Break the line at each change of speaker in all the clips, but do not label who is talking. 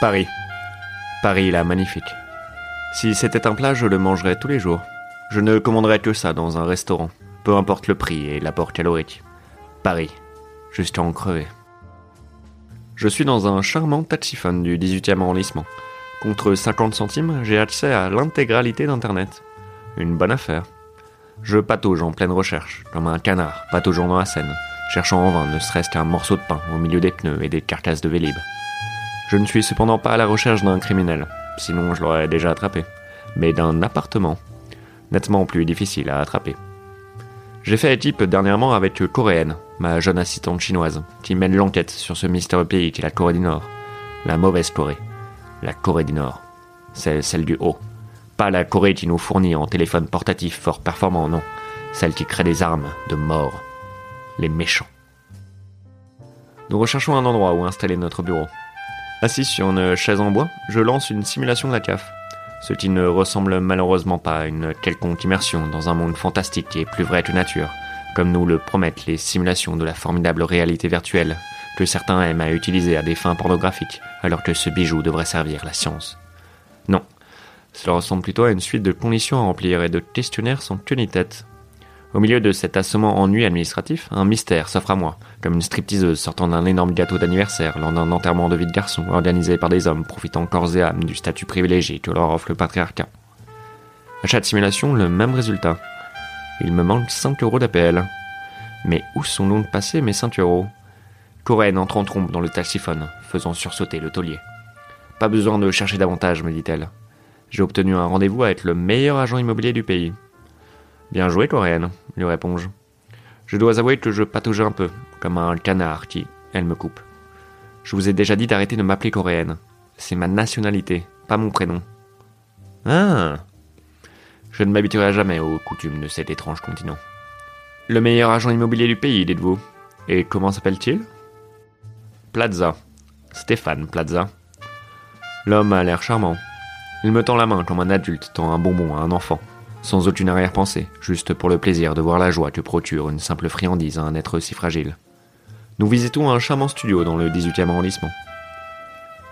Paris. Paris, la magnifique. Si c'était un plat, je le mangerais tous les jours. Je ne commanderais que ça dans un restaurant, peu importe le prix et l'apport calorique. Paris. Juste en crever. Je suis dans un charmant taxiphone du 18e arrondissement. Contre 50 centimes, j'ai accès à l'intégralité d'Internet. Une bonne affaire. Je patauge en pleine recherche, comme un canard pataugeant dans la Seine, cherchant en vain ne serait-ce qu'un morceau de pain au milieu des pneus et des carcasses de Vélib. Je ne suis cependant pas à la recherche d'un criminel, sinon je l'aurais déjà attrapé, mais d'un appartement, nettement plus difficile à attraper. J'ai fait équipe dernièrement avec Coréenne, ma jeune assistante chinoise, qui mène l'enquête sur ce mystérieux pays qu'est la Corée du Nord. La mauvaise Corée. La Corée du Nord. C'est celle du haut. Pas la Corée qui nous fournit en téléphone portatif fort performant, non. Celle qui crée des armes de mort. Les méchants. Nous recherchons un endroit où installer notre bureau. Assis sur une chaise en bois, je lance une simulation de la CAF. Ce qui ne ressemble malheureusement pas à une quelconque immersion dans un monde fantastique et plus vrai que nature, comme nous le promettent les simulations de la formidable réalité virtuelle que certains aiment à utiliser à des fins pornographiques, alors que ce bijou devrait servir la science. Non, cela ressemble plutôt à une suite de conditions à remplir et de questionnaires sans queue. Au milieu de cet assommant ennui administratif, un mystère s'offre à moi, comme une stripteaseuse sortant d'un énorme gâteau d'anniversaire lors d'un enterrement de vie de garçon organisé par des hommes profitant corps et âme du statut privilégié que leur offre le patriarcat. À chaque simulation, le même résultat. Il me manque 5 euros d'APL. Mais où sont donc passés mes 5 euros? Corinne entre en trompe dans le taxiphone, faisant sursauter le taulier. Pas besoin de chercher davantage, me dit-elle. J'ai obtenu un rendez-vous avec le meilleur agent immobilier du pays. Bien joué, coréenne, lui réponds-je. Je dois avouer que je patauge un peu, comme un canard qui, elle me coupe. Je vous ai déjà dit d'arrêter de m'appeler coréenne. C'est ma nationalité, pas mon prénom. Ah Je ne m'habituerai jamais aux coutumes de cet étrange continent. Le meilleur agent immobilier du pays, dites-vous. Et comment s'appelle-t-il? Plaza. Stéphane Plaza. L'homme a l'air charmant. Il me tend la main comme un adulte tend un bonbon à un enfant sans aucune arrière-pensée, juste pour le plaisir de voir la joie que procure une simple friandise à un être si fragile. Nous visitons un charmant studio dans le 18e arrondissement.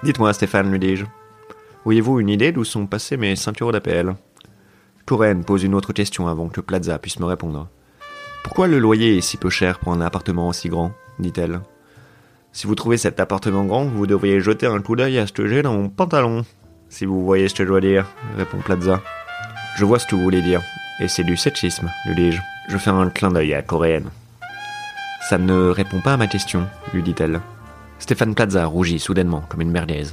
Dites-moi, Stéphane, lui dis-je, auriez-vous une idée d'où sont passés mes ceintures d'APL Corinne pose une autre question avant que Plaza puisse me répondre. Pourquoi le loyer est si peu cher pour un appartement aussi grand? dit-elle. Si vous trouvez cet appartement grand, vous devriez jeter un coup d'œil à ce que j'ai dans mon pantalon. Si vous voyez ce que je dois dire, répond Plaza. Je vois ce que vous voulez dire, et c'est du sexisme, lui dis-je. Je fais un clin d'œil à Coréenne. Ça ne répond pas à ma question, lui dit-elle. Stéphane Plaza rougit soudainement comme une merguez.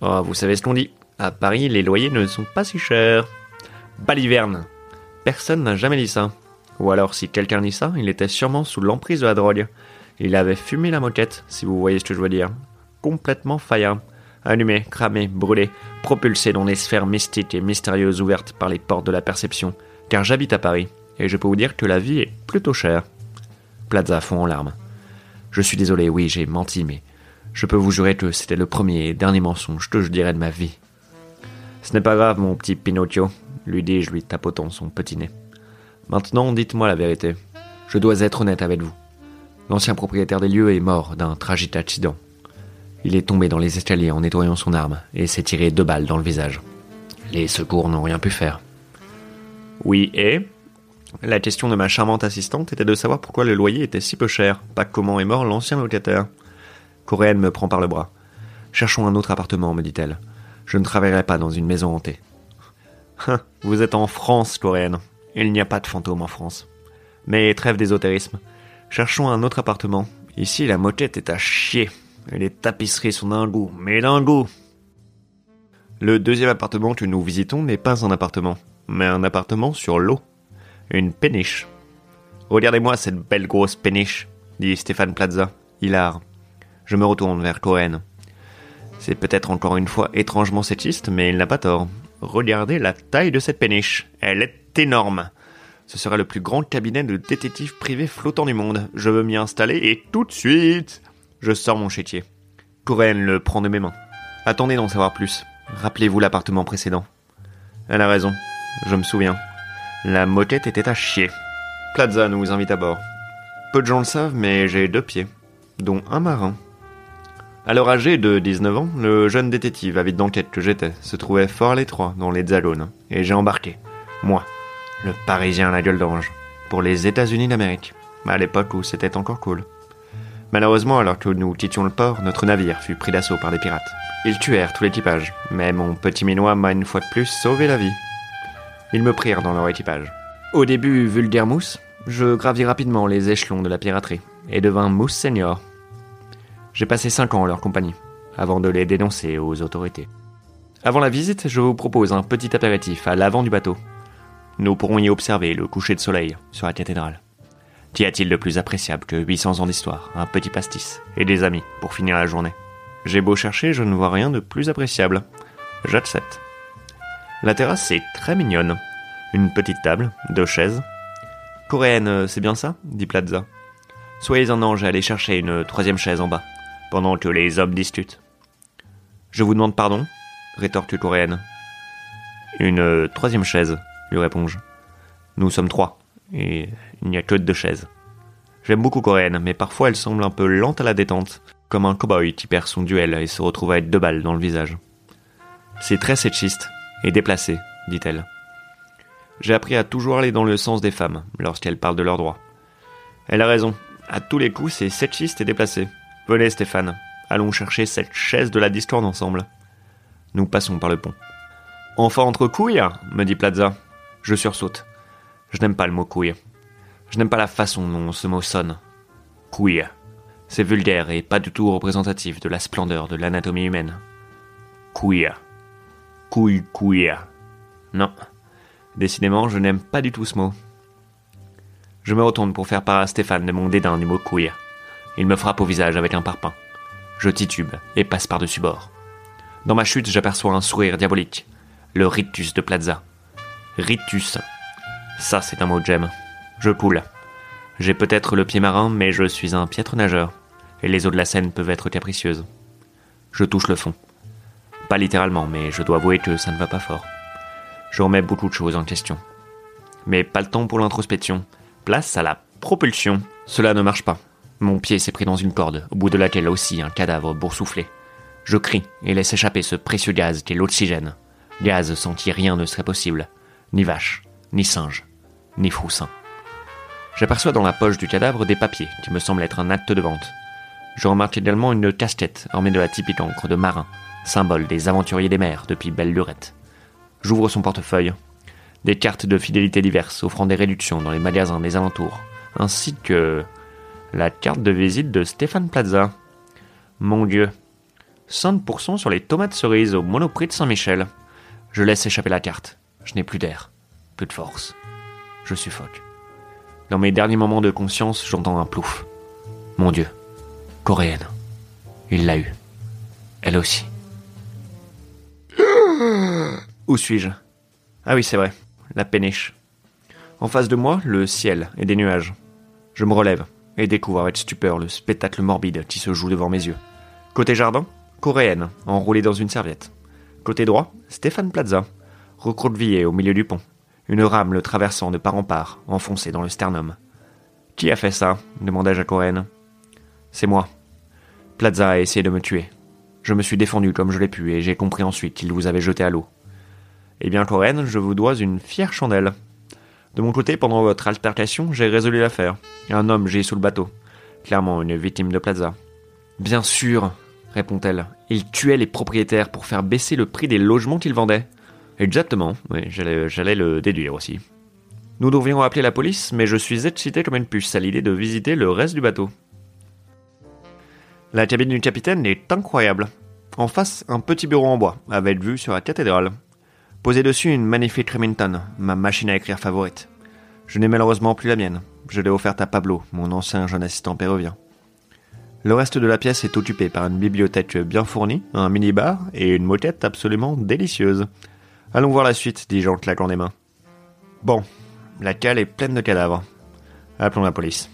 Oh, vous savez ce qu'on dit. À Paris, les loyers ne sont pas si chers. Baliverne. Personne n'a jamais dit ça. Ou alors, si quelqu'un dit ça, il était sûrement sous l'emprise de la drogue. Il avait fumé la moquette, si vous voyez ce que je veux dire. Complètement faillant allumé, cramé, brûlé, propulsé dans les sphères mystiques et mystérieuses ouvertes par les portes de la perception, car j'habite à Paris, et je peux vous dire que la vie est plutôt chère. Plaza fond en larmes. Je suis désolé, oui, j'ai menti, mais je peux vous jurer que c'était le premier et dernier mensonge que je dirais de ma vie. Ce n'est pas grave, mon petit Pinocchio, lui dis-je, lui tapotant son petit nez. Maintenant, dites-moi la vérité. Je dois être honnête avec vous. L'ancien propriétaire des lieux est mort d'un tragique accident. Il est tombé dans les escaliers en nettoyant son arme et s'est tiré deux balles dans le visage. Les secours n'ont rien pu faire. Oui, et La question de ma charmante assistante était de savoir pourquoi le loyer était si peu cher, pas comment est mort l'ancien locataire. Coréenne me prend par le bras. Cherchons un autre appartement, me dit-elle. Je ne travaillerai pas dans une maison hantée. Hein, vous êtes en France, Coréenne. Il n'y a pas de fantômes en France. Mais trêve d'ésotérisme. Cherchons un autre appartement. Ici, la moquette est à chier. Les tapisseries sont d'un goût, mais d'un goût. Le deuxième appartement que nous visitons n'est pas un appartement, mais un appartement sur l'eau. Une péniche. Regardez-moi cette belle grosse péniche, dit Stéphane Plaza, hilar. Je me retourne vers Cohen. C'est peut-être encore une fois étrangement sexiste, mais il n'a pas tort. Regardez la taille de cette péniche. Elle est énorme. Ce sera le plus grand cabinet de détective privé flottant du monde. Je veux m'y installer et tout de suite. Je sors mon chétier. Coréenne le prend de mes mains. Attendez d'en savoir plus. Rappelez-vous l'appartement précédent. Elle a raison. Je me souviens. La moquette était à chier. Plaza nous invite à bord. Peu de gens le savent, mais j'ai deux pieds, dont un marin. Alors âgé de 19 ans, le jeune détective avide d'enquête que j'étais se trouvait fort à l'étroit dans les Zalones, et j'ai embarqué, moi, le Parisien à la gueule d'ange, pour les États-Unis d'Amérique, à l'époque où c'était encore cool. Malheureusement, alors que nous quittions le port, notre navire fut pris d'assaut par des pirates. Ils tuèrent tout l'équipage, mais mon petit minois m'a une fois de plus sauvé la vie. Ils me prirent dans leur équipage. Au début vulgaire mousse, je gravis rapidement les échelons de la piraterie et devins mousse senior. J'ai passé 5 ans en leur compagnie, avant de les dénoncer aux autorités. Avant la visite, je vous propose un petit apéritif à l'avant du bateau. Nous pourrons y observer le coucher de soleil sur la cathédrale. Qu'y a-t-il de plus appréciable que 800 ans d'histoire, un petit pastis et des amis pour finir la journée? J'ai beau chercher, je ne vois rien de plus appréciable. J'accepte. La terrasse est très mignonne. Une petite table, deux chaises. Coréenne, c'est bien ça? dit Plaza. Soyez un ange et allez chercher une troisième chaise en bas, pendant que les hommes discutent. Je vous demande pardon? rétorque Coréenne. Une troisième chaise, lui réponds-je. Nous sommes trois, et il n'y a que deux chaises. J'aime beaucoup Coréenne, mais parfois elle semble un peu lente à la détente, comme un cow-boy qui perd son duel et se retrouve avec deux balles dans le visage. C'est très séchiste et déplacé, dit-elle. J'ai appris à toujours aller dans le sens des femmes lorsqu'elles parlent de leurs droits. Elle a raison, à tous les coups c'est séchiste et déplacé. Venez Stéphane, allons chercher cette chaise de la discorde ensemble. Nous passons par le pont. Enfin entre couilles me dit Plaza. Je sursaute. Je n'aime pas le mot couille. Je n'aime pas la façon dont ce mot sonne. Couille. C'est vulgaire et pas du tout représentatif de la splendeur de l'anatomie humaine. Couille. Couille, couille. Non. Décidément, je n'aime pas du tout ce mot. Je me retourne pour faire part à Stéphane de mon dédain du mot couille. Il me frappe au visage avec un parpaing. Je titube et passe par-dessus bord. Dans ma chute, j'aperçois un sourire diabolique. Le rictus de Plaza. Rictus. Ça, c'est un mot que j'aime. Je coule. J'ai peut-être le pied marin, mais je suis un piètre nageur, et les eaux de la Seine peuvent être capricieuses. Je touche le fond. Pas littéralement, mais je dois avouer que ça ne va pas fort. Je remets beaucoup de choses en question. Mais pas le temps pour l'introspection. Place à la propulsion. Cela ne marche pas. Mon pied s'est pris dans une corde, au bout de laquelle aussi un cadavre boursouflé. Je crie et laisse échapper ce précieux gaz qu'est l'oxygène. Gaz sans qui rien ne serait possible. Ni vache, ni singe, ni froussin. J'aperçois dans la poche du cadavre des papiers qui me semblent être un acte de vente. Je remarque également une casquette ornée de la typique encre de marin, symbole des aventuriers des mers depuis belle lurette. J'ouvre son portefeuille. Des cartes de fidélité diverses offrant des réductions dans les magasins des alentours, ainsi que la carte de visite de Stéphane Plaza. Mon Dieu. 5% sur les tomates cerises au monoprix de Saint-Michel. Je laisse échapper la carte. Je n'ai plus d'air, plus de force. Je suffoque. Dans mes derniers moments de conscience, j'entends un plouf. Mon Dieu. Coréenne. Il l'a eu. Elle aussi. Où suis-je? Ah oui, c'est vrai. La péniche. En face de moi, le ciel et des nuages. Je me relève et découvre avec stupeur le spectacle morbide qui se joue devant mes yeux. Côté jardin, coréenne, enroulée dans une serviette. Côté droit, Stéphane Plaza, recroquevillé au milieu du pont, une rame le traversant de part en part, enfoncée dans le sternum. Qui a fait ça demandai-je à Coréenne. C'est moi. Plaza a essayé de me tuer. Je me suis défendu comme je l'ai pu et j'ai compris ensuite qu'il vous avait jeté à l'eau. Eh bien, Coréenne, je vous dois une fière chandelle. De mon côté, pendant votre altercation, j'ai résolu l'affaire. Un homme j'ai sous le bateau. Clairement une victime de Plaza. Bien sûr, répond-elle. Il tuait les propriétaires pour faire baisser le prix des logements qu'ils vendaient. Exactement, oui, j'allais le déduire aussi. Nous devrions appeler la police, mais je suis excité comme une puce à l'idée de visiter le reste du bateau. La cabine du capitaine est incroyable. En face, un petit bureau en bois, avec vue sur la cathédrale. Posé dessus une magnifique Remington, ma machine à écrire favorite. Je n'ai malheureusement plus la mienne. Je l'ai offerte à Pablo, mon ancien jeune assistant péruvien. Le reste de la pièce est occupé par une bibliothèque bien fournie, un mini-bar et une moquette absolument délicieuse. Allons voir la suite, dis-je en claquant des mains. Bon, la cale est pleine de cadavres. Appelons la police.